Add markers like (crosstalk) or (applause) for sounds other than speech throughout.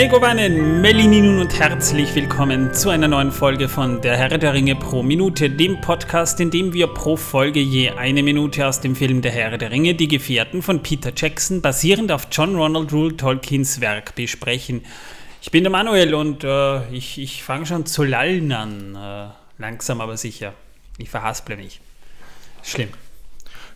Megowannen, Melininun und herzlich willkommen zu einer neuen Folge von Der Herr der Ringe pro Minute, dem Podcast, in dem wir pro Folge je eine Minute aus dem Film Der Herr der Ringe, die Gefährten von Peter Jackson, basierend auf John Ronald Rule Tolkiens Werk besprechen. Ich bin der Manuel und äh, ich, ich fange schon zu lallen an, äh, langsam aber sicher. Ich verhasple mich. Schlimm.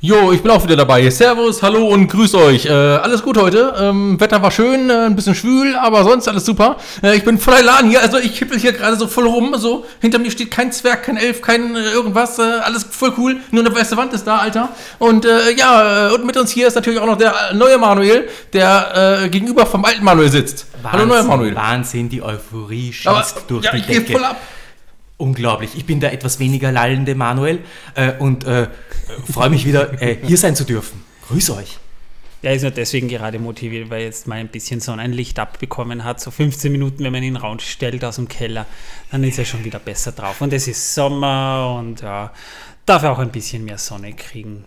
Jo, ich bin auch wieder dabei. Servus, hallo und grüß euch. Äh, alles gut heute. Ähm, Wetter war schön, äh, ein bisschen schwül, aber sonst alles super. Äh, ich bin voll Elan hier, also ich hippel hier gerade so voll rum. So hinter mir steht kein Zwerg, kein Elf, kein äh, irgendwas. Äh, alles voll cool. Nur eine weiße Wand ist da, Alter. Und äh, ja, und mit uns hier ist natürlich auch noch der neue Manuel, der gegenüber vom alten Manuel sitzt. Wahnsinn, hallo, neuer Manuel. Wahnsinn, die Euphorie schießt aber, durch ja, die Decke. Voll ab. Unglaublich. Ich bin der etwas weniger lallende Manuel und freue mich wieder, äh, hier sein zu dürfen. Grüß euch. Er ist nur deswegen gerade motiviert, weil jetzt mal ein bisschen Sonnenlicht abbekommen hat. So 15 Minuten, wenn man ihn rausstellt aus dem Keller, dann ist er schon wieder besser drauf. Und es ist Sommer und ja, darf er auch ein bisschen mehr Sonne kriegen.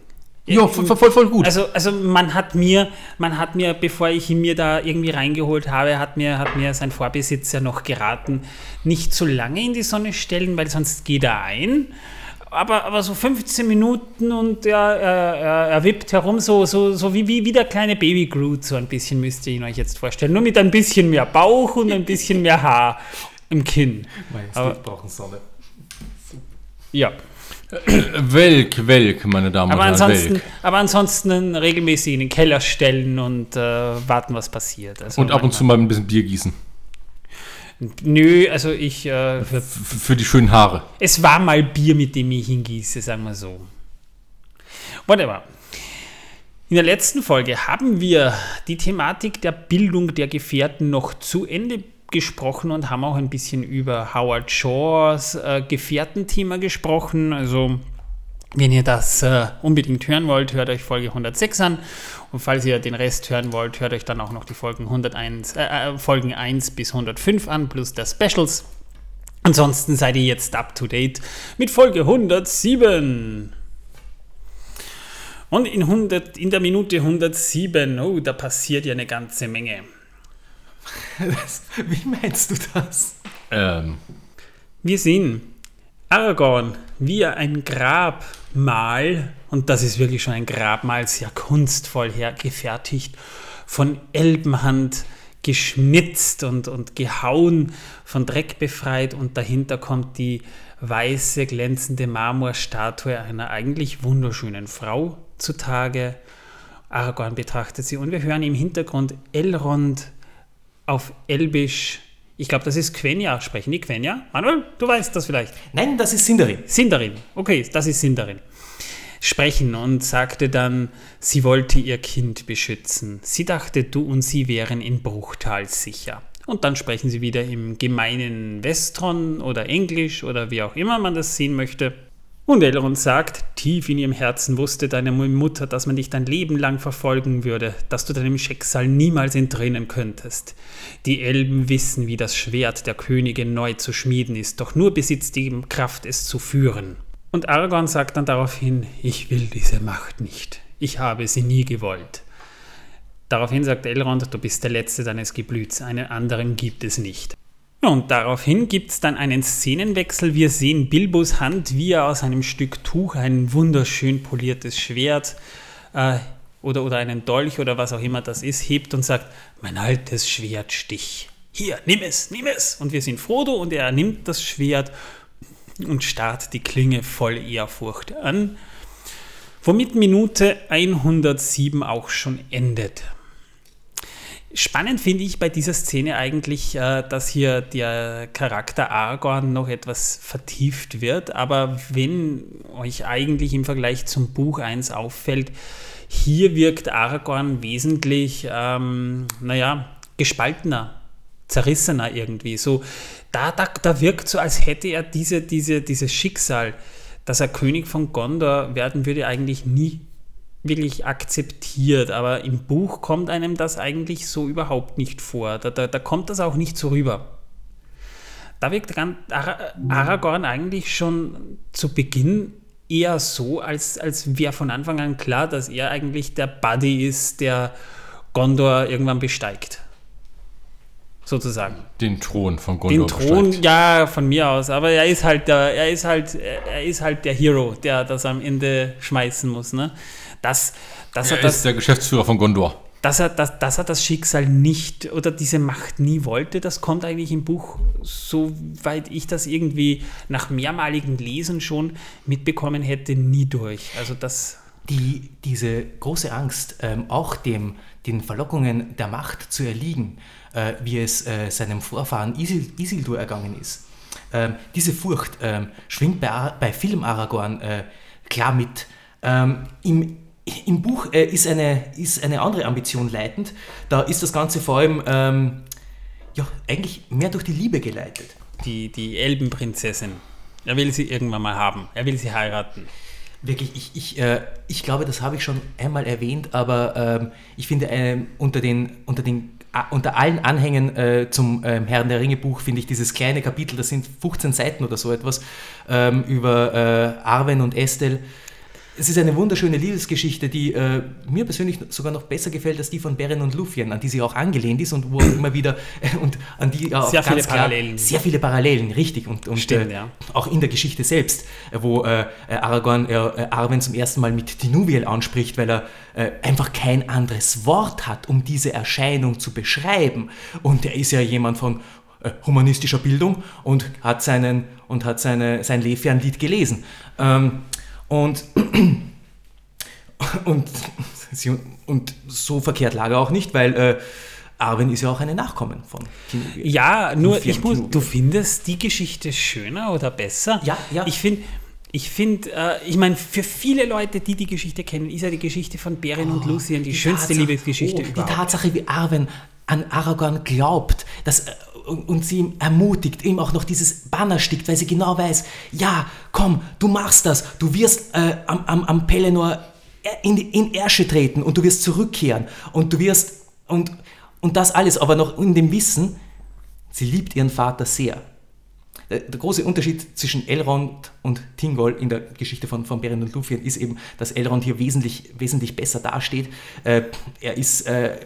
Ja, voll, voll, voll, gut. Also, also man hat mir, man hat mir, bevor ich ihn mir da irgendwie reingeholt habe, hat mir, hat mir sein Vorbesitzer noch geraten, nicht zu lange in die Sonne stellen, weil sonst geht er ein aber, aber so 15 Minuten und ja, er, er, er wippt herum, so, so, so wie, wie, wie der kleine Baby Groot, so ein bisschen müsst ihr ihn euch jetzt vorstellen. Nur mit ein bisschen mehr Bauch und ein bisschen mehr Haar im Kinn. Majestät brauchen Sonne. Ja. Welk, Welk, meine Damen aber und Herren. Ansonsten, aber ansonsten regelmäßig in den Keller stellen und äh, warten, was passiert. Also und ab und zu mal ein bisschen Bier gießen. Nö, also ich. Äh, für, für, die schönen Haare. Es war mal Bier, mit dem ich hingieße, sagen wir so. Whatever. In der letzten Folge haben wir die Thematik der Bildung der Gefährten noch zu Ende gesprochen und haben auch ein bisschen über Howard Shaws äh, Gefährtenthema gesprochen. Also wenn ihr das äh, unbedingt hören wollt, hört euch Folge 106 an. Und falls ihr den Rest hören wollt, hört euch dann auch noch die Folgen, 101, äh, äh Folgen 1 bis 105 an, plus der Specials. Ansonsten seid ihr jetzt up to date mit Folge 107. Und in, 100, in der Minute 107, oh, da passiert ja eine ganze Menge. Das, wie meinst du das? Ähm. Wir sehen Aragorn, wie er ein Grabmal, und das ist wirklich schon ein Grabmal, sehr kunstvoll hergefertigt, von Elbenhand geschnitzt und, und gehauen, von Dreck befreit und dahinter kommt die weiße, glänzende Marmorstatue einer eigentlich wunderschönen Frau zutage. Aragorn betrachtet sie und wir hören im Hintergrund Elrond auf Elbisch ich glaube, das ist Quenya. Sprechen die Quenya? Manuel, du weißt das vielleicht. Nein, das ist Sindarin. Sindarin. Okay, das ist Sindarin. Sprechen und sagte dann, sie wollte ihr Kind beschützen. Sie dachte, du und sie wären in Bruchtal sicher. Und dann sprechen sie wieder im gemeinen Westron oder Englisch oder wie auch immer man das sehen möchte. Und Elrond sagt, tief in ihrem Herzen wusste deine Mutter, dass man dich dein Leben lang verfolgen würde, dass du deinem Schicksal niemals entrinnen könntest. Die Elben wissen, wie das Schwert der Könige neu zu schmieden ist, doch nur besitzt die Kraft, es zu führen. Und Aragorn sagt dann daraufhin, ich will diese Macht nicht. Ich habe sie nie gewollt. Daraufhin sagt Elrond, du bist der Letzte deines Geblüts, einen anderen gibt es nicht. Und daraufhin gibt es dann einen Szenenwechsel. Wir sehen Bilbos Hand, wie er aus einem Stück Tuch ein wunderschön poliertes Schwert äh, oder, oder einen Dolch oder was auch immer das ist, hebt und sagt, mein altes Schwert Stich. Hier, nimm es, nimm es. Und wir sehen Frodo und er nimmt das Schwert und starrt die Klinge voll Ehrfurcht an, womit Minute 107 auch schon endet. Spannend finde ich bei dieser Szene eigentlich, äh, dass hier der Charakter Aragorn noch etwas vertieft wird. Aber wenn euch eigentlich im Vergleich zum Buch 1 auffällt, hier wirkt Aragorn wesentlich, ähm, naja, gespaltener, zerrissener irgendwie. So, da, da, da wirkt so, als hätte er diese, diese, dieses Schicksal, dass er König von Gondor werden würde, eigentlich nie wirklich akzeptiert, aber im Buch kommt einem das eigentlich so überhaupt nicht vor. Da, da, da kommt das auch nicht so rüber. Da wirkt Aragorn eigentlich schon zu Beginn eher so, als, als wäre von Anfang an klar, dass er eigentlich der Buddy ist, der Gondor irgendwann besteigt. sozusagen. Den Thron von Gondor. Den Thron, besteigt. ja, von mir aus. Aber er ist halt der, er ist halt, er ist halt der Hero, der das am Ende schmeißen muss. Ne? Das, das er das, ist der Geschäftsführer von Gondor. Dass er, dass, dass er das Schicksal nicht oder diese Macht nie wollte, das kommt eigentlich im Buch, soweit ich das irgendwie nach mehrmaligen Lesen schon mitbekommen hätte, nie durch. Also das die, diese große Angst, ähm, auch dem, den Verlockungen der Macht zu erliegen, äh, wie es äh, seinem Vorfahren Isil, Isildur ergangen ist. Ähm, diese Furcht ähm, schwingt bei, bei Film Aragorn äh, klar mit. Ähm, Im, Im Buch äh, ist, eine, ist eine andere Ambition leitend. Da ist das Ganze vor allem ähm, ja, eigentlich mehr durch die Liebe geleitet. Die, die Elbenprinzessin. Er will sie irgendwann mal haben. Er will sie heiraten. Wirklich, ich, ich, äh, ich glaube, das habe ich schon einmal erwähnt, aber ähm, ich finde, äh, unter, den, unter, den, äh, unter allen Anhängen äh, zum ähm, Herrn der Ringe Buch finde ich dieses kleine Kapitel, das sind 15 Seiten oder so etwas, ähm, über äh, Arwen und Estelle es ist eine wunderschöne Liebesgeschichte, die äh, mir persönlich sogar noch besser gefällt als die von Beren und Lufien, an die sie auch angelehnt ist und wo immer wieder äh, und an die äh, sehr viele Parallelen. Sehr viele Parallelen, richtig. Und, und Stimmt, äh, ja. auch in der Geschichte selbst, äh, wo Aragorn Arwen zum ersten Mal mit Tinuviel anspricht, weil er einfach kein anderes Wort hat, um diese Erscheinung zu beschreiben. Und er ist ja jemand von humanistischer Bildung und hat seinen und hat seine, sein Lefian-Lied gelesen. Ähm, und, (clears throat) und, und so verkehrt lag er auch nicht, weil äh, Arwen ist ja auch eine Nachkommen von Tinuviel. Ja, nur ich muss, du findest die Geschichte schöner oder besser? Ja, ja. Ich finde, ich finde, äh, ich meine, für viele Leute, die die Geschichte kennen, ist ja die Geschichte von Beren oh, und Lucien die, die schönste Tatsache, Liebesgeschichte oh, überhaupt. Die Tatsache, wie Arwen an Aragorn glaubt, dass äh, und, sie ermutigt, ihm auch noch dieses Banner stickt, weil sie genau weiß, ja, komm, du machst das, du wirst äh, am, am, am Pelennor in, in Ärsche treten und du wirst zurückkehren und du wirst, und, und das alles, aber noch in dem Wissen, sie liebt ihren Vater sehr. Der, der große Unterschied zwischen Elrond und Tingol in der Geschichte von, von Beren und Lúthien ist eben, dass Elrond hier wesentlich, wesentlich besser dasteht. Äh, er ist äh,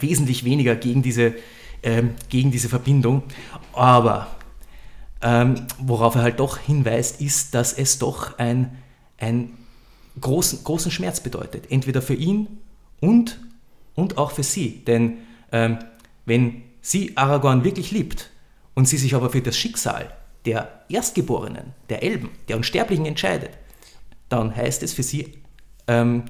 wesentlich weniger gegen diese, ähm, gegen diese Verbindung. Aber ähm, worauf er halt doch hinweist, ist, dass es doch einen großen, großen Schmerz bedeutet. Entweder für ihn und, und auch für sie. Denn ähm, wenn sie Aragorn wirklich liebt und sie sich aber für das Schicksal der Erstgeborenen, der Elben, der Unsterblichen entscheidet, dann heißt es für sie, ähm,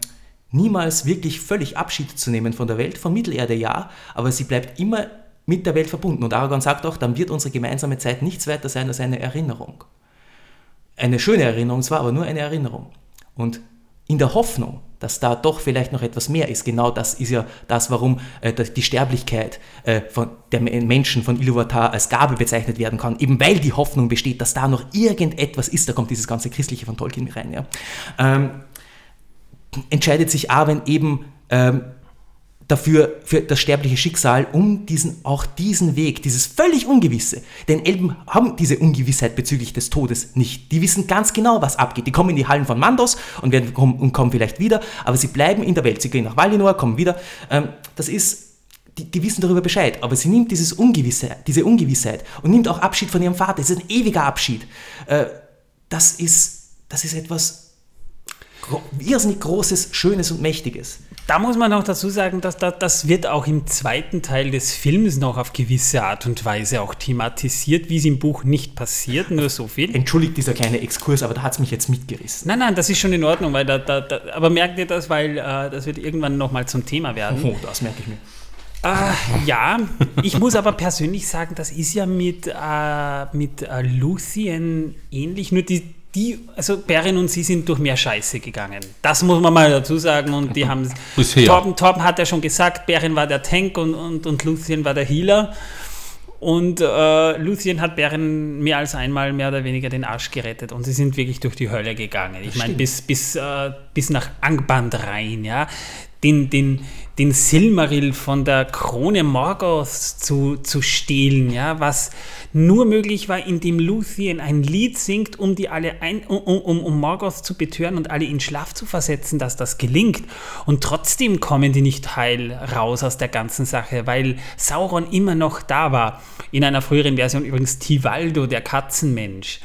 niemals wirklich völlig Abschied zu nehmen von der Welt, von Mittelerde ja, aber sie bleibt immer mit der Welt verbunden. Und Aragorn sagt auch, dann wird unsere gemeinsame Zeit nichts weiter sein als eine Erinnerung. Eine schöne Erinnerung zwar, aber nur eine Erinnerung. Und in der Hoffnung, dass da doch vielleicht noch etwas mehr ist. Genau das ist ja das, warum äh, die Sterblichkeit äh, von der Menschen von Iluvatar als Gabe bezeichnet werden kann, eben weil die Hoffnung besteht, dass da noch irgendetwas ist. Da kommt dieses ganze Christliche von Tolkien rein. Ja. Ähm, entscheidet sich Arwen eben ähm, dafür, für das sterbliche Schicksal, um diesen, auch diesen Weg, dieses völlig Ungewisse. Denn Elben haben diese Ungewissheit bezüglich des Todes nicht. Die wissen ganz genau, was abgeht. Die kommen in die Hallen von Mandos und, werden, und kommen vielleicht wieder, aber sie bleiben in der Welt. Sie gehen nach Valinor, kommen wieder. Ähm, das ist die, die, wissen darüber Bescheid, aber sie nimmt dieses Ungewisse, diese Ungewissheit und nimmt auch Abschied von ihrem Vater. Es ist ein ewiger Abschied. Äh, das, ist, das ist etwas irrsinnig Großes, Schönes und Mächtiges. Da muss man auch dazu sagen, dass da, das wird auch im zweiten Teil des Films noch auf gewisse Art und Weise auch thematisiert, wie es im Buch nicht passiert, nur so viel. Entschuldigt dieser kleine Exkurs, aber da hat es mich jetzt mitgerissen. Nein, nein, das ist schon in Ordnung, weil da, da, da aber merkt ihr das, weil äh, das wird irgendwann nochmal zum Thema werden. Oh, das merke ich mir. Äh, ja, ich muss aber persönlich sagen, das ist ja mit, äh, mit äh, Lucien ähnlich, nur die, die, also Beren und sie sind durch mehr Scheiße gegangen. Das muss man mal dazu sagen. Und die haben. (laughs) Bisher. Torben, Torben hat ja schon gesagt, Beren war der Tank und, und, und Lucien war der Healer. Und äh, Lucien hat Beren mehr als einmal mehr oder weniger den Arsch gerettet. Und sie sind wirklich durch die Hölle gegangen. Ich meine, bis, bis, äh, bis nach Angband rein, ja. Den, den, den Silmaril von der Krone Morgoths zu, zu stehlen, ja, was nur möglich war, indem Luthien ein Lied singt, um die alle ein, um, um, um Morgoth zu betören und alle in Schlaf zu versetzen, dass das gelingt. Und trotzdem kommen die nicht heil raus aus der ganzen Sache, weil Sauron immer noch da war. In einer früheren Version übrigens Tivaldo, der Katzenmensch.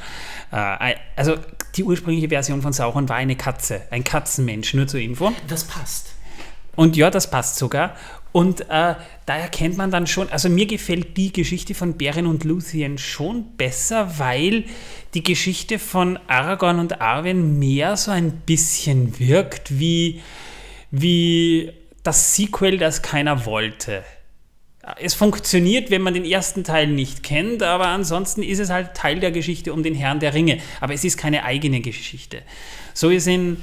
Äh, also die ursprüngliche Version von Sauron war eine Katze, ein Katzenmensch, nur zur Info. Das passt. Und ja, das passt sogar. Und äh, da erkennt man dann schon, also mir gefällt die Geschichte von Beren und Luthien schon besser, weil die Geschichte von Aragorn und Arwen mehr so ein bisschen wirkt wie, wie das Sequel, das keiner wollte es funktioniert, wenn man den ersten Teil nicht kennt, aber ansonsten ist es halt Teil der Geschichte um den Herrn der Ringe. Aber es ist keine eigene Geschichte. So gesehen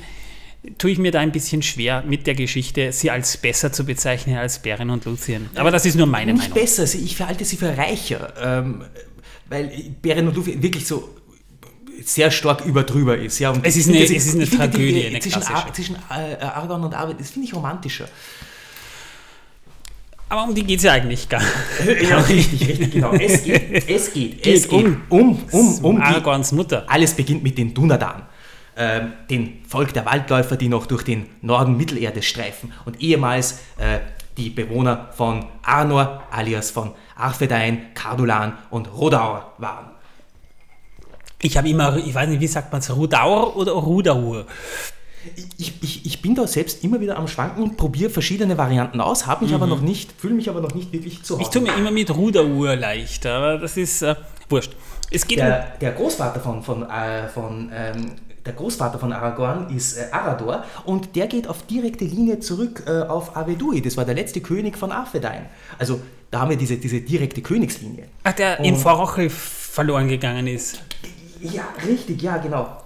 tue ich mir da ein bisschen schwer mit der Geschichte, sie als besser zu bezeichnen als Beren und Luthien. Aber das ist nur meine nicht Meinung. Nicht besser, ich verhalte sie für reicher, ähm, weil Beren und Luthien wirklich so sehr stark überdrüber ist. Ja, es, ist eine, es ist eine Tragödie, die, eine zwischen, Ar zwischen äh, Aragorn und Arwen, das finde ich romantischer. Aber um die geht es ja eigentlich gar nicht. ja, richtig, richtig, genau. Es geht, es geht, geht es geht um, um, um, um Aragorns Mutter. Alles beginnt mit den Dunadan, äh, den Volk der Waldläufer, die noch durch den Norden Mittelerde streifen und ehemals äh, die Bewohner von Arnor, alias von Arthedain, Cardulan und Rodaur waren. Ich habe immer, ich weiß nicht, wie sagt man es, Rudaur oder Rudaur? ich, ich, ich bin da selbst immer wieder am Schwanken und probiere verschiedene Varianten aus, habe mich mhm. aber noch nicht, fühle mich aber noch nicht wirklich zu Hause. Ich tue mir immer mit Ruderuhr leicht, aber das ist äh, wurscht. Es geht der, um der Großvater von, von, äh, von ähm, der Großvater von Aragorn ist äh, Arador und der geht auf direkte Linie zurück äh, auf Avedui. Das war der letzte König von Arthedain. Also da haben wir diese, diese direkte Königslinie. Ach, der und, in Vorroche verloren gegangen ist. Ja, richtig, ja, genau.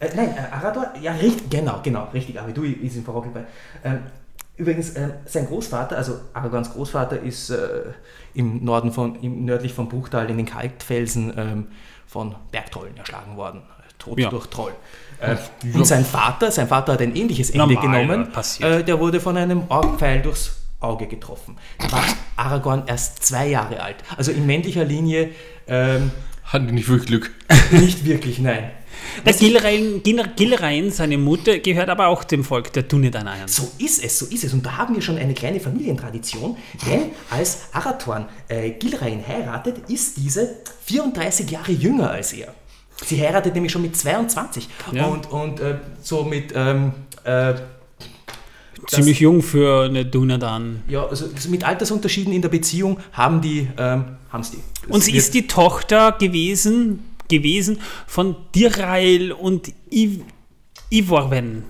Äh, nein, äh, Arador, ja, richtig, genau, genau, richtig, Avidu ist in verrockelt bei. Ähm, übrigens, äh, sein Großvater, also Aragorns Großvater, ist äh, im Norden von, im, nördlich vom Bruchtal in den Kaltfelsen ähm, von Bergtrollen erschlagen worden. Tod ja. durch Troll. Äh, und sein Vater, sein Vater hat ein ähnliches Ende Normal, genommen. Äh, der wurde von einem Orgpfeil durchs Auge getroffen. Da war Aragorn erst zwei Jahre alt. Also in männlicher Linie. Ähm, Hatten die nicht wirklich Glück? (laughs) Nicht wirklich, nein. Der Gilrain, Gilrain, seine Mutter, gehört aber auch dem Volk der Dunedain So ist es, so ist es. Und da haben wir schon eine kleine Familientradition, denn als Arathorn äh, Gilrain heiratet, ist diese 34 Jahre jünger als er. Sie heiratet nämlich schon mit 22 ja. und, und äh, so mit... Ähm, äh, Ziemlich jung für eine Dunedain. Ja, also mit Altersunterschieden in der Beziehung haben die, ähm, sie. Und sie ist die Tochter gewesen gewesen von Dirail und Iv Ivorven.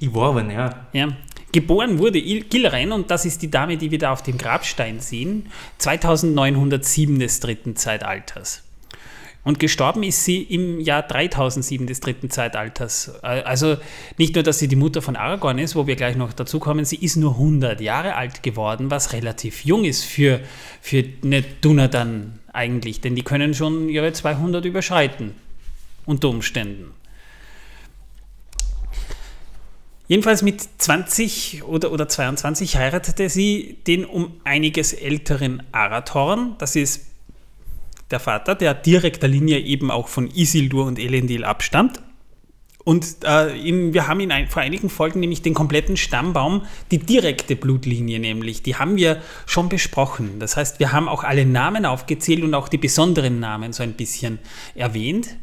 Ivorven, ja. ja. Geboren wurde Gilren, und das ist die Dame, die wir da auf dem Grabstein sehen, 2907 des dritten Zeitalters. Und gestorben ist sie im Jahr 3007 des dritten Zeitalters. Also nicht nur, dass sie die Mutter von Aragorn ist, wo wir gleich noch dazu kommen, sie ist nur 100 Jahre alt geworden, was relativ jung ist für, für eine Dunadan eigentlich, denn die können schon ihre 200 überschreiten, unter Umständen. Jedenfalls mit 20 oder, oder 22 heiratete sie den um einiges älteren Arathorn. Das ist der Vater, der direkter Linie eben auch von Isildur und Elendil abstammt. Und äh, in, wir haben in ein, vor einigen Folgen nämlich den kompletten Stammbaum, die direkte Blutlinie nämlich, die haben wir schon besprochen. Das heißt, wir haben auch alle Namen aufgezählt und auch die besonderen Namen so ein bisschen erwähnt.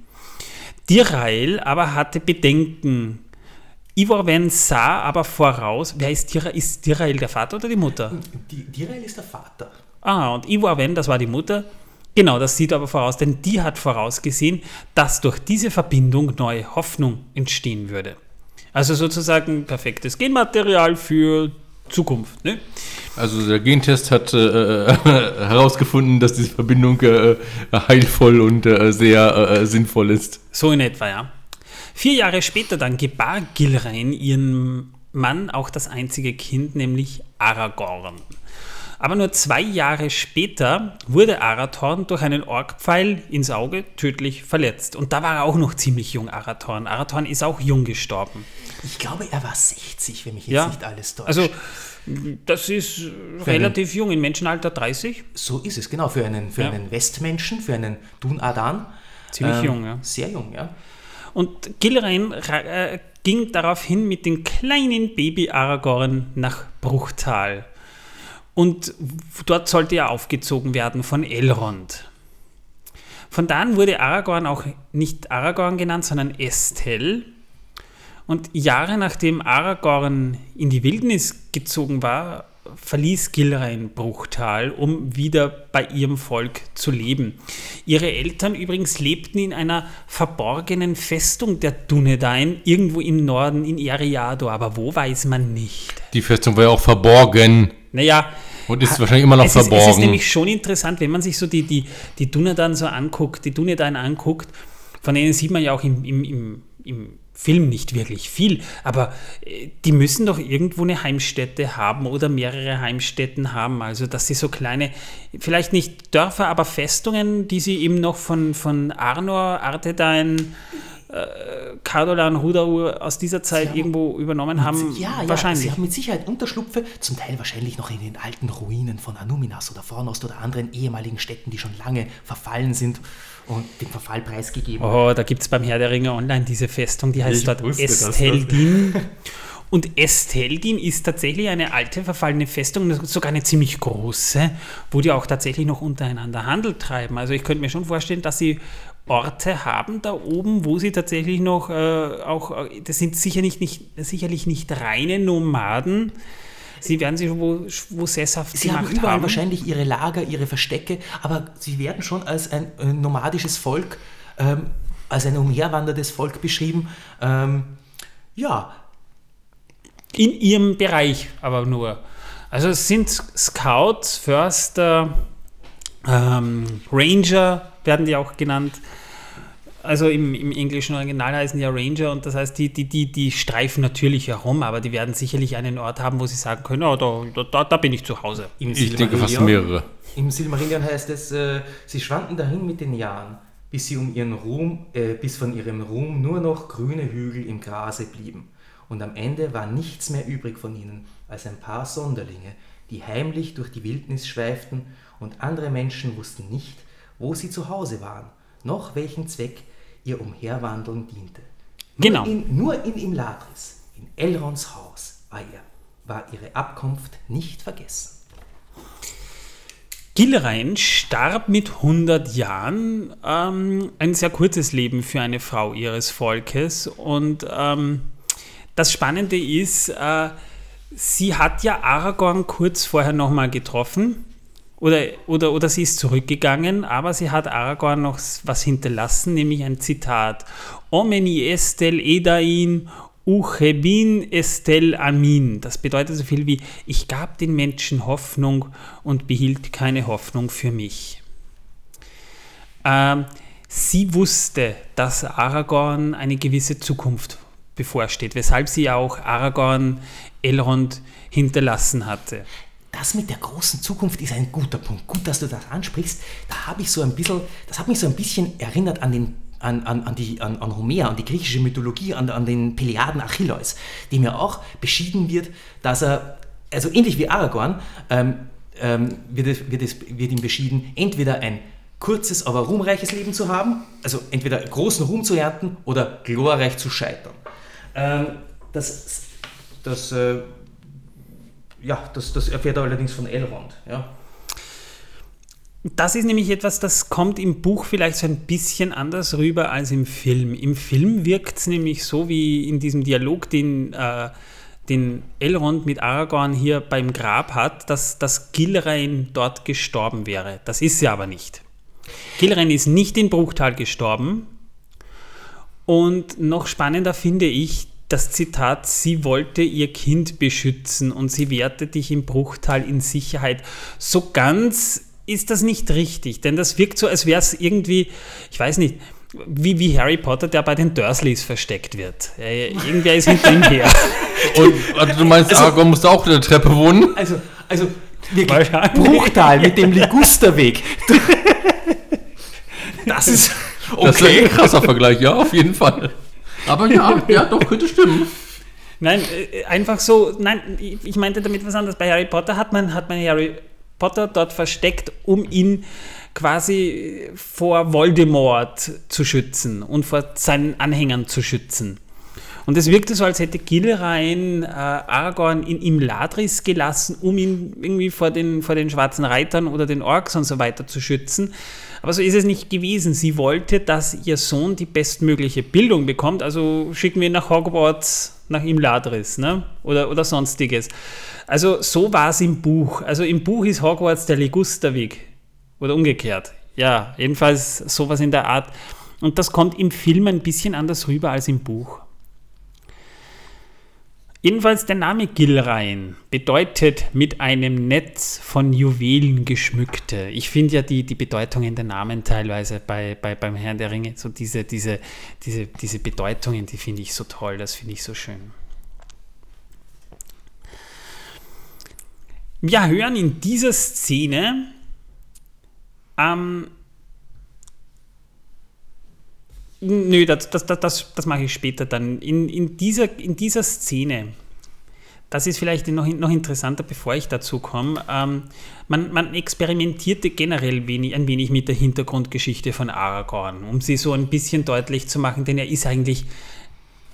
Dirael aber hatte Bedenken. Ivorven sah aber voraus, wer ist Dirael? Ist Dirael der Vater oder die Mutter? Dirael ist der Vater. Ah, und Ivorven, das war die Mutter, Genau, das sieht aber voraus, denn die hat vorausgesehen, dass durch diese Verbindung neue Hoffnung entstehen würde. Also sozusagen perfektes Genmaterial für Zukunft. Ne? Also der Gentest hat äh, äh (laughs) herausgefunden, dass diese Verbindung äh, heilvoll und äh, sehr äh, sinnvoll ist. So in etwa, ja. Vier Jahre später dann gebar Gilrain ihren Mann auch das einzige Kind, nämlich Aragorn. Aber nur zwei Jahre später wurde Arathorn durch einen Orkpfeil ins Auge tödlich verletzt. Und da war er auch noch ziemlich jung, Arathorn. Arathorn ist auch jung gestorben. Ich glaube, er war 60, wenn mich jetzt Ja. nicht alles täuscht. Also, das ist relativ jung, im Menschenalter 30. so ist es, genau. Für einen, für Ja. einen Westmenschen, für einen Dun-Adan. Ziemlich jung, ja. Sehr jung, ja. Und Gilrain ra- äh, ging daraufhin mit dem kleinen Baby Aragorn nach Bruchtal. Und dort sollte er aufgezogen werden von Elrond. Von da an wurde Aragorn auch nicht Aragorn genannt, sondern Estel. Und Jahre nachdem Aragorn in die Wildnis gezogen war, verließ Gilrain Bruchtal, um wieder bei ihrem Volk zu leben. Ihre Eltern übrigens lebten in einer verborgenen Festung der Dunedain, irgendwo im Norden in Eriador, aber wo weiß man nicht. Die Festung war ja auch verborgen. Naja, und ist wahrscheinlich immer noch es ist, es ist verborgen. nämlich schon interessant, wenn man sich so die, die, die Dunedain so anguckt, die Dunedain anguckt, von denen sieht man ja auch im, im, im, im Film nicht wirklich viel, aber äh, die müssen doch irgendwo eine Heimstätte haben oder mehrere Heimstätten haben, also dass sie so kleine, vielleicht nicht Dörfer, aber Festungen, die sie eben noch von, von Arnor, Artedain, äh, Cardolan, Rudaur aus dieser Zeit haben- irgendwo übernommen haben, Ja, ja, wahrscheinlich. sie haben mit Sicherheit Unterschlupfe, zum Teil wahrscheinlich noch in den alten Ruinen von Anuminas oder Fornost oder anderen ehemaligen Städten, die schon lange verfallen sind und den Verfall preisgegeben haben. Oh, da gibt es beim Herr der Ringe online diese Festung, die heißt Ich dort Esteldin. (laughs) Und Esteldin ist tatsächlich eine alte, verfallene Festung, sogar eine ziemlich große, wo die auch tatsächlich noch untereinander Handel treiben. Also ich könnte mir schon vorstellen, dass sie Orte haben da oben, wo sie tatsächlich noch äh, auch, äh, das sind sicher nicht, nicht, sicherlich nicht reine Nomaden. Sie werden sich wo, wo sesshaft Sie haben gemacht überall haben. wahrscheinlich ihre Lager, ihre Verstecke, aber sie werden schon als ein äh, nomadisches Volk, ähm, als ein umherwanderndes Volk beschrieben. Ähm, ja, In ihrem Bereich aber nur. Also es sind Scouts, Förster, ähm, Ranger werden die auch genannt. Also im, im englischen Original heißen die ja Ranger und das heißt, die, die, die, die streifen natürlich herum, aber die werden sicherlich einen Ort haben, wo sie sagen können, oh, da, da, da bin ich zu Hause. im ich denke fast Silmarillion- mehrere. Im Silmarillion heißt es, äh, sie schwanden dahin mit den Jahren, bis sie um ihren Ruhm, äh, bis von ihrem Ruhm nur noch grüne Hügel im Grase blieben. Und am Ende war nichts mehr übrig von ihnen als ein paar Sonderlinge, die heimlich durch die Wildnis schweiften und andere Menschen wussten nicht, wo sie zu Hause waren, noch welchen Zweck ihr Umherwandeln diente. Nur Genau. In, nur in Imladris, in Elrons Haus, war, ihr, war ihre Abkunft nicht vergessen. Gilrain starb mit 100 Jahren, ähm, ein sehr kurzes Leben für eine Frau ihres Volkes. Und ähm, das Spannende ist, äh, sie hat ja Aragorn kurz vorher nochmal getroffen. Oder, oder, oder sie ist zurückgegangen, aber sie hat Aragorn noch was hinterlassen, nämlich ein Zitat. Omeni estel edain uchebin estel amin. Das bedeutet so viel wie, ich gab den Menschen Hoffnung und behielt keine Hoffnung für mich. Ähm, sie wusste, dass Aragorn eine gewisse Zukunft bevorsteht, weshalb sie auch Aragorn Elrond hinterlassen hatte. Das mit der großen Zukunft ist ein guter Punkt. Gut, dass du das ansprichst. Da habe ich so ein bisschen, das hat mich so ein bisschen erinnert an den an, an, an, die, an, an Homer, an die griechische Mythologie, an, an den Peleaden Achilleus, dem ja auch beschieden wird, dass er, also ähnlich wie Aragorn, ähm, ähm, wird, es, wird, es, wird ihm beschieden, entweder ein kurzes, aber ruhmreiches Leben zu haben, also entweder großen Ruhm zu ernten oder glorreich zu scheitern. Ähm, das das äh, ja, das, das erfährt er allerdings von Elrond. Ja. Das ist nämlich etwas, das kommt im Buch vielleicht so ein bisschen anders rüber als im Film. Im Film wirkt es nämlich so wie in diesem Dialog, den, äh, den Elrond mit Aragorn hier beim Grab hat, dass, dass Gilrain dort gestorben wäre. Das ist sie aber nicht. Gilrain ist nicht in Bruchtal gestorben. Und noch spannender finde ich das Zitat, sie wollte ihr Kind beschützen und sie wehrte dich im Bruchtal in Sicherheit. So ganz ist das nicht richtig, denn das wirkt so, als wäre es irgendwie, ich weiß nicht, wie, wie Harry Potter, der bei den Dursleys versteckt wird. Äh, irgendwer ist hinter ihm her. (laughs) Und also, du meinst, Aragorn musste auch in der Treppe wohnen? Also, also Wirklich, Bruchtal mit dem (laughs) Ligusterweg. Das ist okay. (laughs) Das ist ein krasser Vergleich, ja, auf jeden Fall. Aber ja, ja, doch, könnte stimmen. Nein, äh, einfach so, nein, ich meinte damit was anderes. Bei Harry Potter hat man, hat man Harry Potter dort versteckt, um ihn quasi vor Voldemort zu schützen und vor seinen Anhängern zu schützen. Und es wirkte so, als hätte Gilrain äh, Aragorn in Imladris gelassen, um ihn irgendwie vor den, vor den schwarzen Reitern oder den Orks und so weiter zu schützen. Aber so ist es nicht gewesen. Sie wollte, dass ihr Sohn die bestmögliche Bildung bekommt. Also schicken wir ihn nach Hogwarts, nach Imladris ne? oder, oder sonstiges. Also so war es im Buch. Also im Buch ist Hogwarts der Ligusterweg oder umgekehrt. Ja, jedenfalls sowas in der Art. Und das kommt im Film ein bisschen anders rüber als im Buch. Jedenfalls der Name Gilrain bedeutet mit einem Netz von Juwelen geschmückte. Ich finde ja die, die Bedeutungen der Namen teilweise bei, bei, beim Herrn der Ringe, so diese, diese, diese, diese Bedeutungen, die finde ich so toll, das finde ich so schön. Wir hören in dieser Szene ähm, Nö, das, das, das, das mache ich später dann. In, in, dieser, in dieser Szene, das ist vielleicht noch, noch interessanter, bevor ich dazu komme, ähm, man, man experimentierte generell wenig, ein wenig mit der Hintergrundgeschichte von Aragorn, um sie so ein bisschen deutlich zu machen, denn er ist eigentlich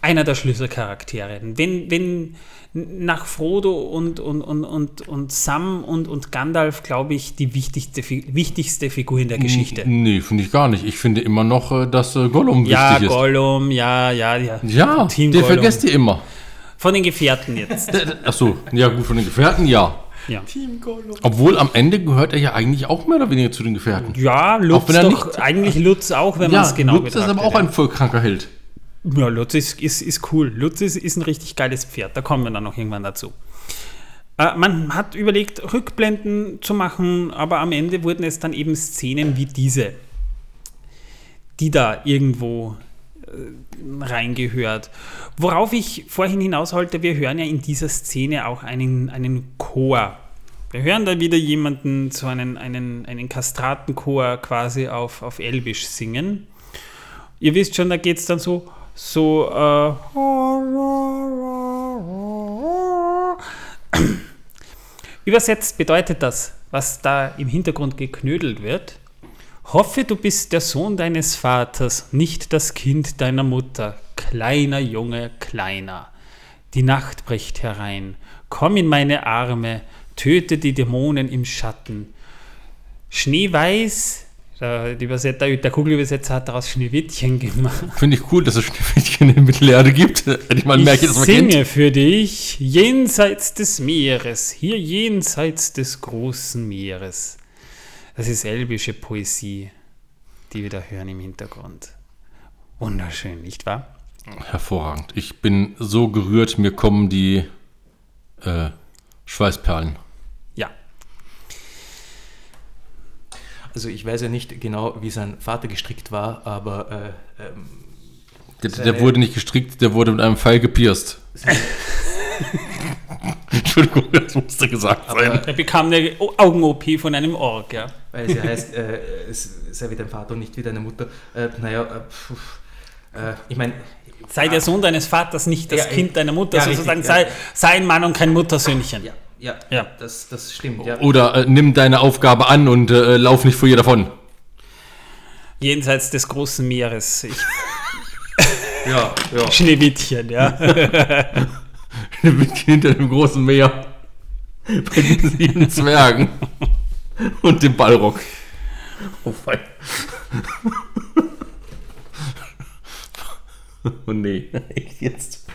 einer der Schlüsselcharaktere. Wenn, wenn nach Frodo und, und, und, und, und Sam und, und Gandalf, glaube ich, die wichtigste, wichtigste Figur in der Geschichte. Nee, finde ich gar nicht. Ich finde immer noch, äh, dass äh, Gollum ja, wichtig ist. Ja, Gollum, ja, ja, ja. Ja, Team der Gollum. vergesst ihr immer. Von den Gefährten jetzt. (laughs) Ach so, ja gut, von den Gefährten, ja. Ja. Obwohl am Ende gehört er ja eigentlich auch mehr oder weniger zu den Gefährten. Ja, Lutz doch, nicht, eigentlich Lutz auch, wenn ja, man es genau Lutz betrachtet. Lutz ist aber auch ein vollkranker Held. Ja, Lutz ist, ist, ist cool. Lutz ist, ist ein richtig geiles Pferd. Da kommen wir dann noch irgendwann dazu. Äh, man hat überlegt, Rückblenden zu machen, aber am Ende wurden es dann eben Szenen wie diese, die da irgendwo äh, reingehört. Worauf ich vorhin hinaus wollte, wir hören ja in dieser Szene auch einen, einen Chor. Wir hören da wieder jemanden, so einen, einen, einen Kastratenchor quasi auf, auf Elbisch singen. Ihr wisst schon, da geht es dann so so äh, übersetzt bedeutet das, was da im Hintergrund geknödelt wird. Hoffe, du bist der Sohn deines Vaters, nicht das Kind deiner Mutter. Kleiner Junge, kleiner. Die Nacht bricht herein. Komm in meine Arme, töte die Dämonen im Schatten. Schneeweiß der, Übersetzer, der Kugelübersetzer hat daraus Schneewittchen gemacht. Finde ich cool, dass es Schneewittchen in Mittelerde gibt. (laughs) Ich mal das man singe kennt. für dich jenseits des Meeres, hier jenseits des großen Meeres. Das ist elbische Poesie, die wir da hören im Hintergrund. Wunderschön, nicht wahr? Hervorragend. Ich bin so gerührt, mir kommen die äh, Schweißperlen. Also ich weiß ja nicht genau, wie sein Vater gestrickt war, aber äh, ähm, der, der, wurde nicht gestrickt, der wurde mit einem Pfeil gepierst. (laughs) Entschuldigung, das musste gesagt sein. Er bekam eine Augen-OP von einem Org, ja. Weil sie heißt, äh, sei wie dein Vater und nicht wie deine Mutter. Äh, naja, äh, äh ich meine. Sei der Sohn deines Vaters, nicht das ja, Kind deiner Mutter, ja, sozusagen. Richtig, sei, ja. sei ein Mann und kein Muttersöhnchen. Ja. Ja, ja. Das, das stimmt. Ja. Oder äh, nimm deine Aufgabe an und äh, lauf nicht vor ihr davon. Jenseits des großen Meeres. Ich (laughs) ja, ja. (laughs) Schneewittchen, ja. (laughs) Schneewittchen hinter dem großen Meer. Bei den sieben Zwergen. Und dem Ballrock. Oh, fein. Oh nee, echt jetzt.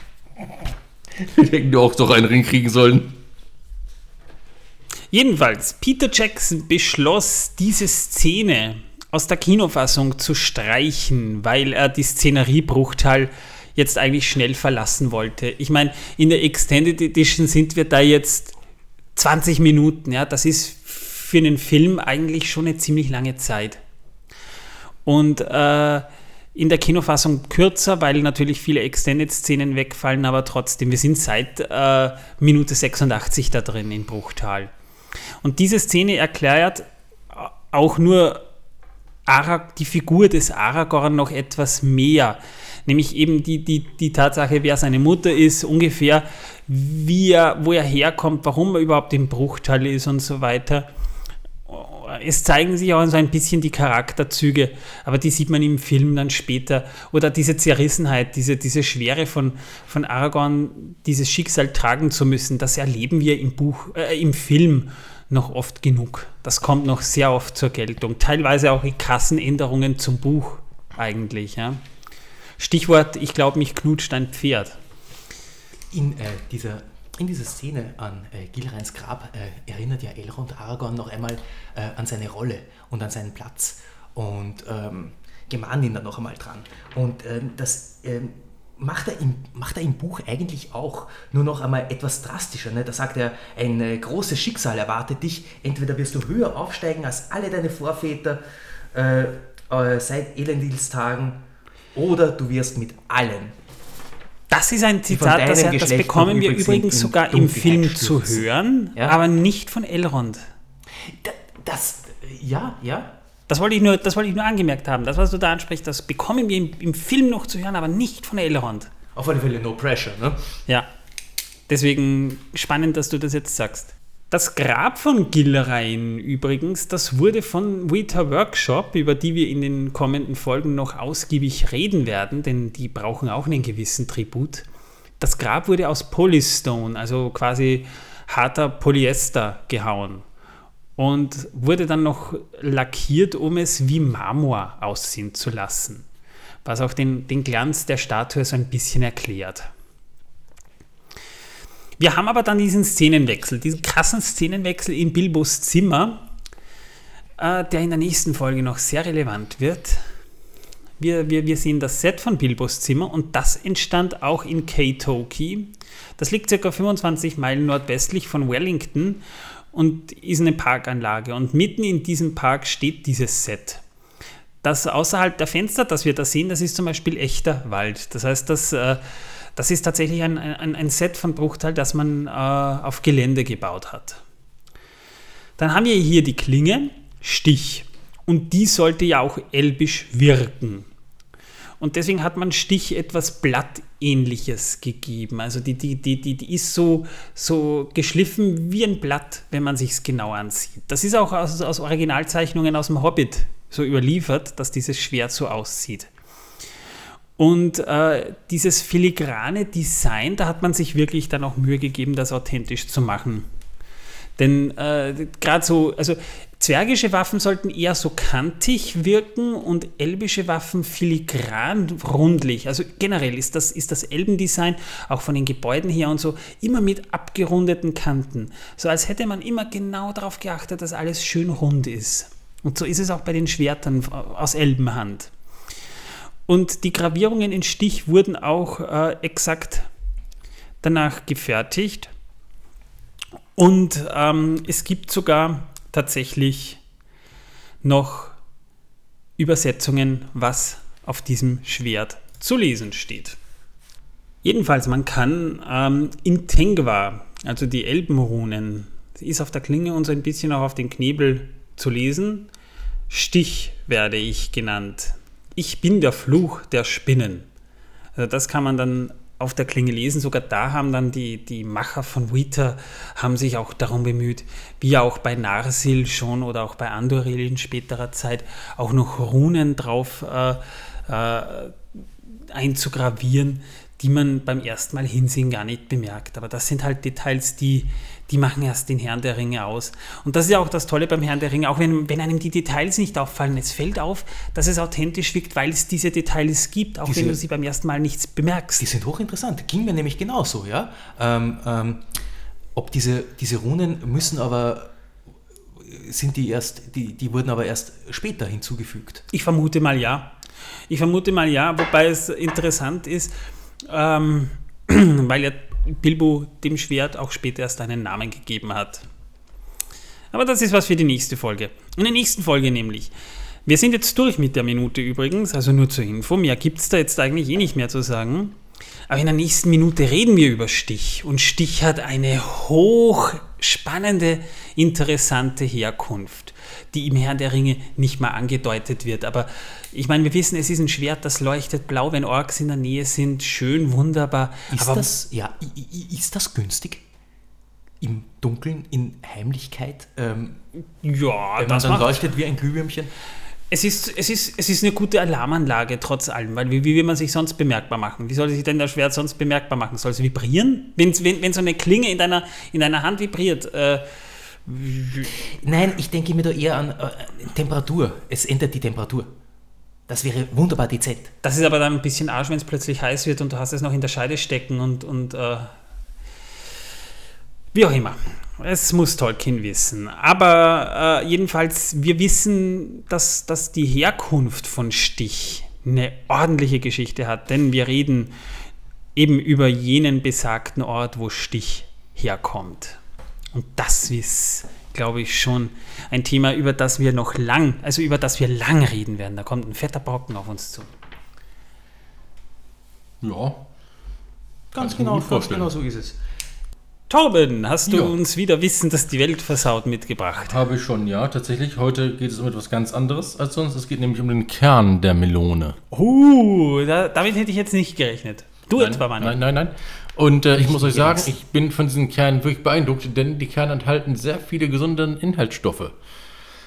Wir hätten du auch doch einen Ring kriegen sollen. Jedenfalls, Peter Jackson beschloss, diese Szene aus der Kinofassung zu streichen, weil er die Szenerie Bruchtal jetzt eigentlich schnell verlassen wollte. Ich meine, in der Extended Edition sind wir da jetzt 20 Minuten, ja, das ist für einen Film eigentlich schon eine ziemlich lange Zeit. Und äh, in der Kinofassung kürzer, weil natürlich viele Extended-Szenen wegfallen, aber trotzdem, wir sind seit äh, Minute 86 da drin in Bruchtal. Und diese Szene erklärt auch nur Arag, die Figur des Aragorn noch etwas mehr. Nämlich eben die, die, die Tatsache, wer seine Mutter ist, ungefähr, wie er, wo er herkommt, warum er überhaupt im Bruchtal ist und so weiter. Es zeigen sich auch so ein bisschen die Charakterzüge, aber die sieht man im Film dann später. Oder diese Zerrissenheit, diese, diese Schwere von, von Aragorn, dieses Schicksal tragen zu müssen, das erleben wir im Buch, äh, im Film noch oft genug. Das kommt noch sehr oft zur Geltung. Teilweise auch in Kassenänderungen zum Buch eigentlich. Ja. Stichwort, ich glaube, mich knutscht ein Pferd. In, äh, dieser, in dieser Szene an äh, Gilreins Grab äh, erinnert ja Elrond Aragorn noch einmal äh, an seine Rolle und an seinen Platz und ähm, gemahnt ihn dann noch einmal dran. Und ähm, das ähm, macht er, im, macht er im Buch eigentlich auch, nur noch einmal etwas drastischer. Ne? Da sagt er, ein äh, großes Schicksal erwartet dich, entweder wirst du höher aufsteigen als alle deine Vorväter äh, äh, seit Elendils Tagen, oder du wirst mit allen. Das ist ein Zitat, das, das, bekommen wir übrigens sogar im Film zu hören, ja? aber nicht von Elrond. Das, das ja, ja, das wollte, ich nur, das wollte ich nur angemerkt haben. Das, was du da ansprichst, das bekommen wir im, im Film noch zu hören, aber nicht von Elrond. Auf alle Fälle no pressure, ne? Ja. Deswegen spannend, dass du das jetzt sagst. Das Grab von Gilrain übrigens, das wurde von Weta Workshop, über die wir in den kommenden Folgen noch ausgiebig reden werden, denn die brauchen auch einen gewissen Tribut. Das Grab wurde aus Polystone, also quasi harter Polyester gehauen und wurde dann noch lackiert, um es wie Marmor aussehen zu lassen, was auch den, den Glanz der Statue so ein bisschen erklärt. Wir haben aber dann diesen Szenenwechsel, diesen krassen Szenenwechsel in Bilbos Zimmer, äh, der in der nächsten Folge noch sehr relevant wird. Wir, wir, wir sehen das Set von Bilbos Zimmer und das entstand auch in Kaitoki. Das liegt ca. 25 Meilen nordwestlich von Wellington und ist eine Parkanlage. Und mitten in diesem Park steht dieses Set. Das außerhalb der Fenster, das wir da sehen, das ist zum Beispiel echter Wald. Das heißt, das, äh, das ist tatsächlich ein, ein, ein Set von Bruchteil, das man äh, auf Gelände gebaut hat. Dann haben wir hier die Klinge, Stich. Und die sollte ja auch elbisch wirken. Und deswegen hat man Stich etwas Blattähnliches gegeben. Also die, die, die, die, die ist so, so geschliffen wie ein Blatt, wenn man sich es genau ansieht. Das ist auch aus, aus Originalzeichnungen aus dem Hobbit so überliefert, dass dieses Schwert so aussieht. Und äh, dieses filigrane Design, da hat man sich wirklich dann auch Mühe gegeben, das authentisch zu machen. Denn äh, gerade so, also zwergische Waffen sollten eher so kantig wirken und elbische Waffen filigran rundlich. Also generell ist das, ist das Elbendesign auch von den Gebäuden her und so immer mit abgerundeten Kanten. So als hätte man immer genau darauf geachtet, dass alles schön rund ist. Und so ist es auch bei den Schwertern aus Elbenhand. Und die Gravierungen in Stich wurden auch äh, exakt danach gefertigt. Und ähm, es gibt sogar tatsächlich noch Übersetzungen, was auf diesem Schwert zu lesen steht. Jedenfalls, man kann ähm, in Tengwa, also die Elbenrunen, ist auf der Klinge und so ein bisschen auch auf den Knebel zu lesen. Stich werde ich genannt. Ich bin der Fluch der Spinnen. Also das kann man dann auf der Klinge lesen. Sogar da haben dann die, die Macher von Wither haben sich auch darum bemüht, wie auch bei Narsil schon oder auch bei Andoril in späterer Zeit, auch noch Runen drauf äh, äh, einzugravieren, die man beim ersten Mal hinsehen gar nicht bemerkt. Aber das sind halt Details, die, die machen erst den Herrn der Ringe aus. Und das ist ja auch das Tolle beim Herrn der Ringe, auch wenn, wenn einem die Details nicht auffallen. Es fällt auf, dass es authentisch wirkt, weil es diese Details gibt, auch diese, wenn du sie beim ersten Mal nichts bemerkst. Die sind hochinteressant. Ging mir nämlich genauso, ja. Ähm, ähm, ob diese, diese Runen müssen aber sind die erst, die, die wurden aber erst später hinzugefügt. Ich vermute mal ja. Ich vermute mal ja, wobei es interessant ist, ähm, (clears throat) weil ja Bilbo dem Schwert auch später erst einen Namen gegeben hat. Aber das ist was für die nächste Folge. In der nächsten Folge nämlich. Wir sind jetzt durch mit der Minute übrigens, also nur zur Info. Mehr gibt es da jetzt eigentlich eh nicht mehr zu sagen. Aber in der nächsten Minute reden wir über Stich. Und Stich hat eine hochspannende, interessante Herkunft, die im Herrn der Ringe nicht mal angedeutet wird. Aber ich meine, wir wissen, es ist ein Schwert, das leuchtet blau, wenn Orks in der Nähe sind. Schön, wunderbar. Ist Aber das, ja, ist das günstig? Im Dunkeln, in Heimlichkeit? Ähm, ja, wenn man dann leuchtet wie ein Glühwürmchen? Es ist, es, ist, es ist eine gute Alarmanlage trotz allem, weil wie, wie will man sich sonst bemerkbar machen? Wie soll sich denn das Schwert sonst bemerkbar machen? Soll es vibrieren? Wenn's, wenn, wenn so eine Klinge in deiner, in deiner Hand vibriert, äh, Nein, ich denke mir da eher an äh, Temperatur. Es ändert die Temperatur. Das wäre wunderbar dezent. Das ist aber dann ein bisschen Arsch, wenn es plötzlich heiß wird und du hast es noch in der Scheide stecken und, und äh, wie auch immer. Es muss Tolkien wissen. Aber äh, jedenfalls, wir wissen, dass, dass die Herkunft von Stich eine ordentliche Geschichte hat, denn wir reden eben über jenen besagten Ort, wo Stich herkommt. Und das ist, glaube ich, schon ein Thema, über das wir noch lang, also über das wir lang reden werden. Da kommt ein fetter Brocken auf uns zu. Ja. Ganz genau, ganz genau so ist es. Torben, hast du ja. uns wieder Wissen, dass die Welt versaut mitgebracht? Habe ich schon, ja, tatsächlich. Heute geht es um etwas ganz anderes als sonst. Es geht nämlich um den Kern der Melone. Uh, da, damit hätte ich jetzt nicht gerechnet. Du nein, etwa, Mann. Nein, nein, nein. Und äh, ich muss euch sagen, ich bin von diesen Kernen wirklich beeindruckt, denn die Kerne enthalten sehr viele gesunde Inhaltsstoffe.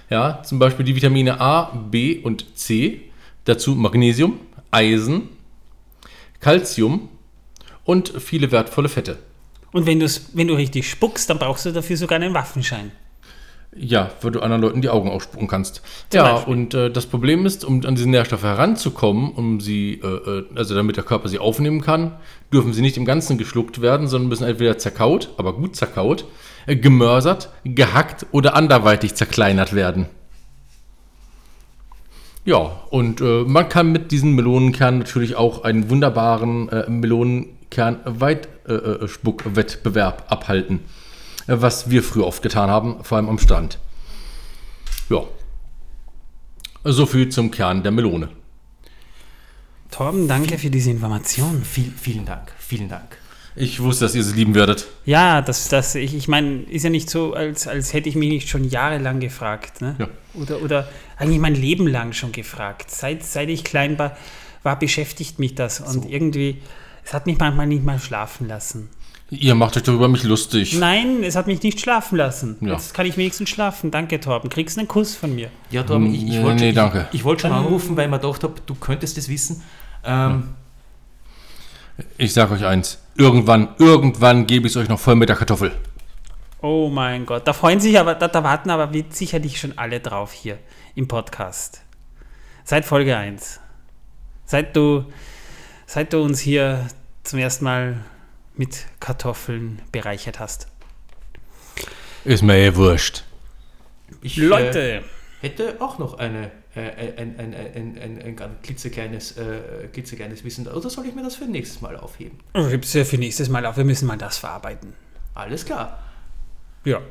Ja, zum Beispiel die Vitamine A, B und C, dazu Magnesium, Eisen, Calcium und viele wertvolle Fette. Und wenn, wenn du richtig spuckst, dann brauchst du dafür sogar einen Waffenschein. Ja, weil du anderen Leuten die Augen ausspucken kannst. Zum ja, Beispiel. und äh, das Problem ist, um an diese Nährstoffe heranzukommen, um sie, äh, äh, also damit der Körper sie aufnehmen kann, dürfen sie nicht im Ganzen geschluckt werden, sondern müssen entweder zerkaut, aber gut zerkaut, äh, gemörsert, gehackt oder anderweitig zerkleinert werden. Ja, und äh, man kann mit diesen Melonenkern natürlich auch einen wunderbaren äh, Melonenkern-Weitspuckwettbewerb abhalten was wir früher oft getan haben, vor allem am Strand. Ja. So viel zum Kern der Melone. Torben, danke für diese Information. Viel, vielen Dank, vielen Dank. Ich wusste, dass ihr es lieben werdet. Ja, das, das, ich, ich meine, ist ja nicht so, als, als hätte ich mich nicht schon jahrelang gefragt. Ne? Ja. Oder, oder eigentlich mein Leben lang schon gefragt. Seit, seit ich klein war, war beschäftigt mich das. Und so. irgendwie, es hat mich manchmal nicht mal schlafen lassen. Ihr macht euch doch über mich lustig. Nein, es hat mich nicht schlafen lassen. Ja. Jetzt kann ich wenigstens schlafen. Danke, Torben. Kriegst du einen Kuss von mir? Ja, Torben, ich, ich wollte nee, danke. ich, ich wollt schon anrufen, weil ich mir gedacht habe, du könntest es wissen. Ähm, ich sage euch eins. Irgendwann, irgendwann gebe ich es euch noch voll mit der Kartoffel. Oh mein Gott. Da freuen sich aber, da, da warten aber sicherlich schon alle drauf hier im Podcast. Seit Folge 1. Seit du, seit du uns hier zum ersten Mal mit Kartoffeln bereichert hast. Ist mir eh wurscht. Ich, Leute! Äh, hätte auch noch eine, äh, ein, ein, ein, ein, ein, ein klitzekleines, äh, klitzekleines Wissen. Oder soll ich mir das für nächstes Mal aufheben? Ich es ja für nächstes Mal auf. Wir müssen mal das verarbeiten. Alles klar. Ja.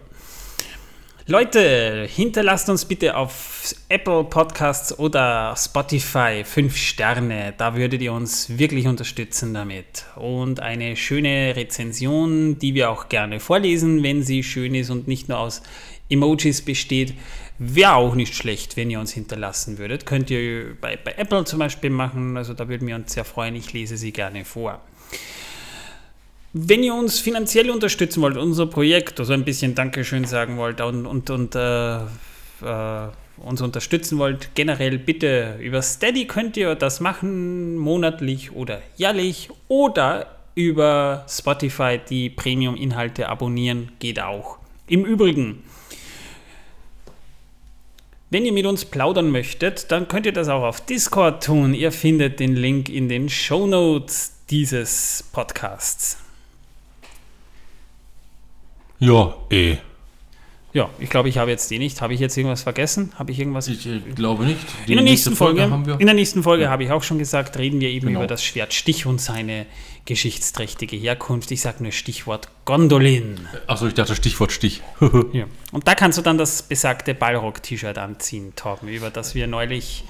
Leute, hinterlasst uns bitte auf Apple Podcasts oder Spotify 5 Sterne. Da würdet ihr uns wirklich unterstützen damit. Und eine schöne Rezension, die wir auch gerne vorlesen, wenn sie schön ist und nicht nur aus Emojis besteht. Wäre auch nicht schlecht, wenn ihr uns hinterlassen würdet. Könnt ihr bei, bei Apple zum Beispiel machen. Also da würden wir uns sehr freuen. Ich lese sie gerne vor. Wenn ihr uns finanziell unterstützen wollt, unser Projekt, also ein bisschen Dankeschön sagen wollt und, und, und äh, äh, uns unterstützen wollt, generell bitte über Steady könnt ihr das machen, monatlich oder jährlich oder über Spotify die Premium-Inhalte abonnieren, geht auch. Im Übrigen, wenn ihr mit uns plaudern möchtet, dann könnt ihr das auch auf Discord tun. Ihr findet den Link in den Show Notes dieses Podcasts. Ja, eh. Ja, ich glaube, ich habe jetzt die nicht. Habe ich jetzt irgendwas vergessen? Habe ich irgendwas? Ich äh, glaube nicht. Die in der nächsten Folge, Folge haben wir. In der nächsten Folge ja. habe ich auch schon gesagt, reden wir eben genau. über das Schwert Stich und seine geschichtsträchtige Herkunft. Ich sage nur Stichwort Gondolin. Achso, ich dachte Stichwort Stich. (laughs) ja. Und da kannst du dann das besagte Ballrock-T-Shirt anziehen, Torben, über das wir neulich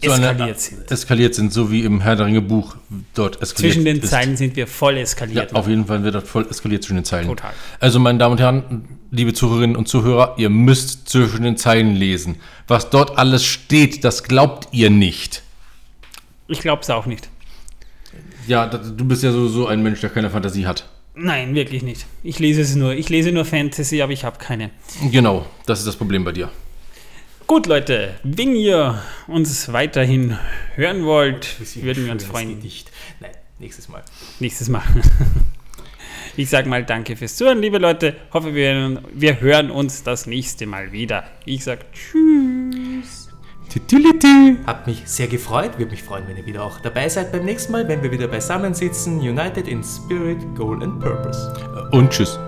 eskaliert sind. Eskaliert sind, so wie im Herr der Ringe Buch dort eskaliert Zwischen den ist. Zeilen sind wir voll eskaliert. Ja, auf jeden Fall wird dort voll eskaliert zwischen den Zeilen. Total. Also, meine Damen und Herren, liebe Zuhörerinnen und Zuhörer, ihr müsst zwischen den Zeilen lesen. Was dort alles steht, das glaubt ihr nicht. Ich glaube es auch nicht. Ja, du bist ja sowieso ein Mensch, der keine Fantasie hat. Nein, wirklich nicht. Ich lese es nur. Ich lese nur Fantasy, aber ich habe keine. Genau, das ist das Problem bei dir. Gut, Leute, wenn ihr uns weiterhin hören wollt, würden wir uns freuen. Gedicht. Nein, nächstes Mal. Nächstes Mal. (laughs) Ich sage mal danke fürs Zuhören, liebe Leute. Hoffe, wir, wir hören uns das nächste Mal wieder. Ich sage Tschüss. Hat mich sehr gefreut. Würde mich freuen, wenn ihr wieder auch dabei seid beim nächsten Mal, wenn wir wieder beisammen sitzen. United in Spirit, Goal and Purpose. Und Tschüss.